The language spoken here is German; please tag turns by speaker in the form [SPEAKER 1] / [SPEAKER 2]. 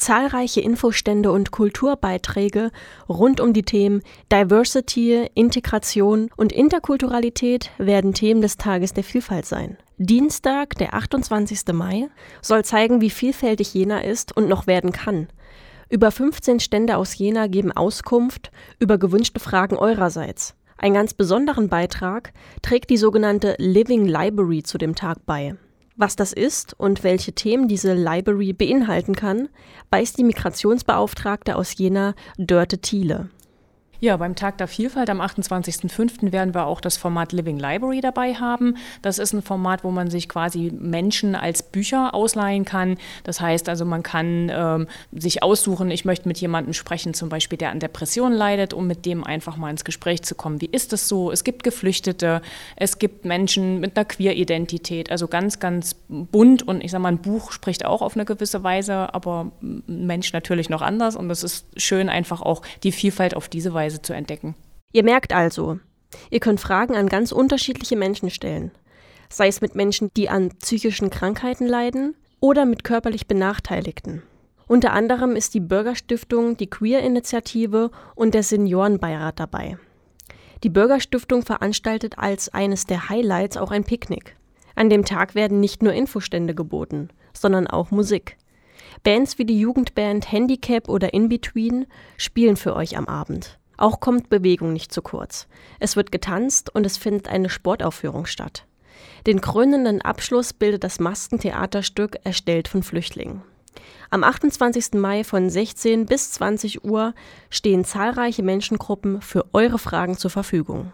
[SPEAKER 1] Zahlreiche Infostände und Kulturbeiträge rund um die Themen Diversity, Integration und Interkulturalität werden Themen des Tages der Vielfalt sein. Dienstag, der 28. Mai, soll zeigen, wie vielfältig Jena ist und noch werden kann. Über 15 Stände aus Jena geben Auskunft über gewünschte Fragen eurerseits. Einen ganz besonderen Beitrag trägt die sogenannte Living Library zu dem Tag bei. Was das ist und welche Themen diese Library beinhalten kann, weiß die Migrationsbeauftragte aus Jena, Dörte Thiele.
[SPEAKER 2] Ja, beim Tag der Vielfalt am 28.05. werden wir auch das Format Living Library dabei haben. Das ist ein Format, wo man sich quasi Menschen als Bücher ausleihen kann. Das heißt also, man kann ähm, sich aussuchen, ich möchte mit jemandem sprechen, zum Beispiel, der an Depressionen leidet, um mit dem einfach mal ins Gespräch zu kommen. Wie ist es so? Es gibt Geflüchtete, es gibt Menschen mit einer Queer-Identität, also ganz, ganz bunt. Und ich sage mal, ein Buch spricht auch auf eine gewisse Weise, aber ein Mensch natürlich noch anders. Und es ist schön, einfach auch die Vielfalt auf diese Weise Weise zu entdecken.
[SPEAKER 1] Ihr merkt also, ihr könnt Fragen an ganz unterschiedliche Menschen stellen. Sei es mit Menschen, die an psychischen Krankheiten leiden oder mit körperlich Benachteiligten. Unter anderem ist die Bürgerstiftung, die Queer-Initiative und der Seniorenbeirat dabei. Die Bürgerstiftung veranstaltet als eines der Highlights auch ein Picknick. An dem Tag werden nicht nur Infostände geboten, sondern auch Musik. Bands wie die Jugendband Handicap oder Inbetween spielen für euch am Abend. Auch kommt Bewegung nicht zu kurz. Es wird getanzt und es findet eine Sportaufführung statt. Den krönenden Abschluss bildet das Maskentheaterstück Erstellt von Flüchtlingen. Am 28. Mai von 16 bis 20 Uhr stehen zahlreiche Menschengruppen für eure Fragen zur Verfügung.